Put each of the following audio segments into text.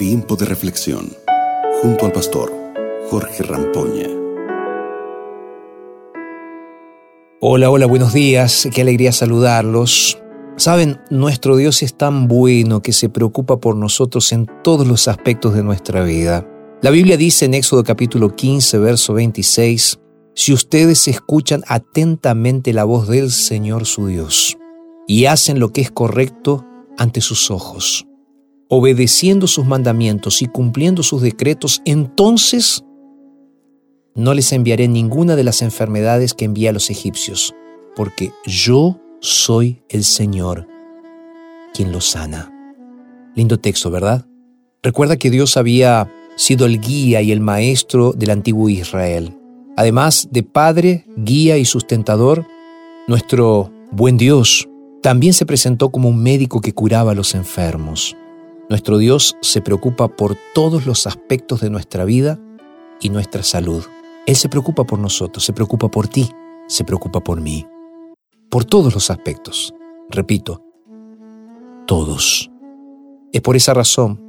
Tiempo de reflexión junto al pastor Jorge Rampoña. Hola, hola, buenos días, qué alegría saludarlos. Saben, nuestro Dios es tan bueno que se preocupa por nosotros en todos los aspectos de nuestra vida. La Biblia dice en Éxodo capítulo 15, verso 26, si ustedes escuchan atentamente la voz del Señor su Dios y hacen lo que es correcto ante sus ojos, obedeciendo sus mandamientos y cumpliendo sus decretos, entonces no les enviaré ninguna de las enfermedades que envía a los egipcios, porque yo soy el Señor quien los sana. Lindo texto, ¿verdad? Recuerda que Dios había sido el guía y el maestro del antiguo Israel. Además de Padre, guía y sustentador, nuestro buen Dios también se presentó como un médico que curaba a los enfermos. Nuestro Dios se preocupa por todos los aspectos de nuestra vida y nuestra salud. Él se preocupa por nosotros, se preocupa por ti, se preocupa por mí. Por todos los aspectos. Repito, todos. Es por esa razón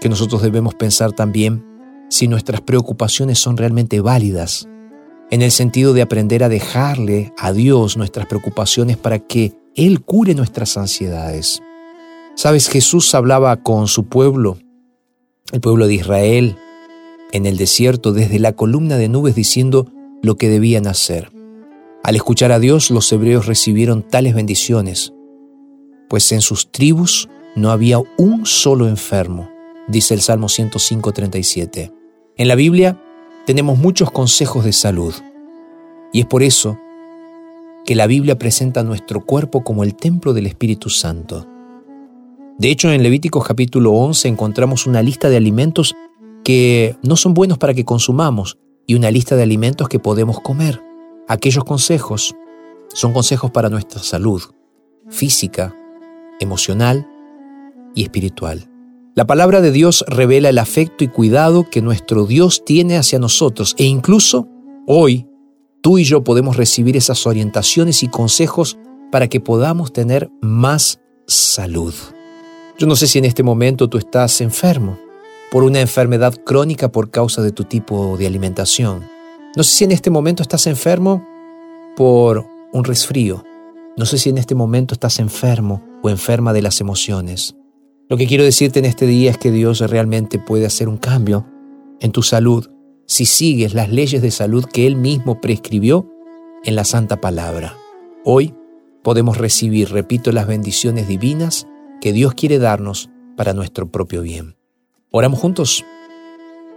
que nosotros debemos pensar también si nuestras preocupaciones son realmente válidas, en el sentido de aprender a dejarle a Dios nuestras preocupaciones para que Él cure nuestras ansiedades. Sabes, Jesús hablaba con su pueblo, el pueblo de Israel, en el desierto desde la columna de nubes diciendo lo que debían hacer. Al escuchar a Dios, los hebreos recibieron tales bendiciones, pues en sus tribus no había un solo enfermo, dice el Salmo 105.37. En la Biblia tenemos muchos consejos de salud, y es por eso que la Biblia presenta nuestro cuerpo como el templo del Espíritu Santo. De hecho, en Levíticos capítulo 11 encontramos una lista de alimentos que no son buenos para que consumamos y una lista de alimentos que podemos comer. Aquellos consejos son consejos para nuestra salud física, emocional y espiritual. La palabra de Dios revela el afecto y cuidado que nuestro Dios tiene hacia nosotros e incluso hoy tú y yo podemos recibir esas orientaciones y consejos para que podamos tener más salud. Yo no sé si en este momento tú estás enfermo por una enfermedad crónica por causa de tu tipo de alimentación. No sé si en este momento estás enfermo por un resfrío. No sé si en este momento estás enfermo o enferma de las emociones. Lo que quiero decirte en este día es que Dios realmente puede hacer un cambio en tu salud si sigues las leyes de salud que Él mismo prescribió en la Santa Palabra. Hoy podemos recibir, repito, las bendiciones divinas que Dios quiere darnos para nuestro propio bien. ¿Oramos juntos?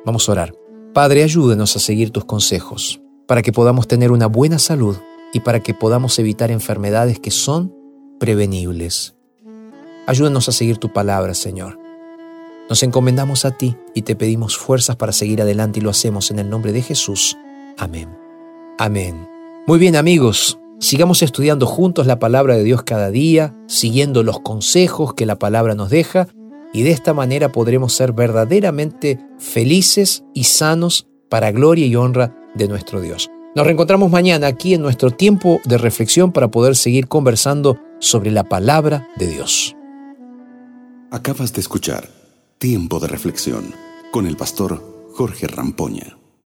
Vamos a orar. Padre, ayúdenos a seguir tus consejos para que podamos tener una buena salud y para que podamos evitar enfermedades que son prevenibles. Ayúdanos a seguir tu palabra, Señor. Nos encomendamos a ti y te pedimos fuerzas para seguir adelante y lo hacemos en el nombre de Jesús. Amén. Amén. Muy bien amigos, sigamos estudiando juntos la palabra de Dios cada día, siguiendo los consejos que la palabra nos deja y de esta manera podremos ser verdaderamente felices y sanos para gloria y honra de nuestro Dios. Nos reencontramos mañana aquí en nuestro tiempo de reflexión para poder seguir conversando sobre la palabra de Dios. Acabas de escuchar Tiempo de Reflexión con el pastor Jorge Rampoña.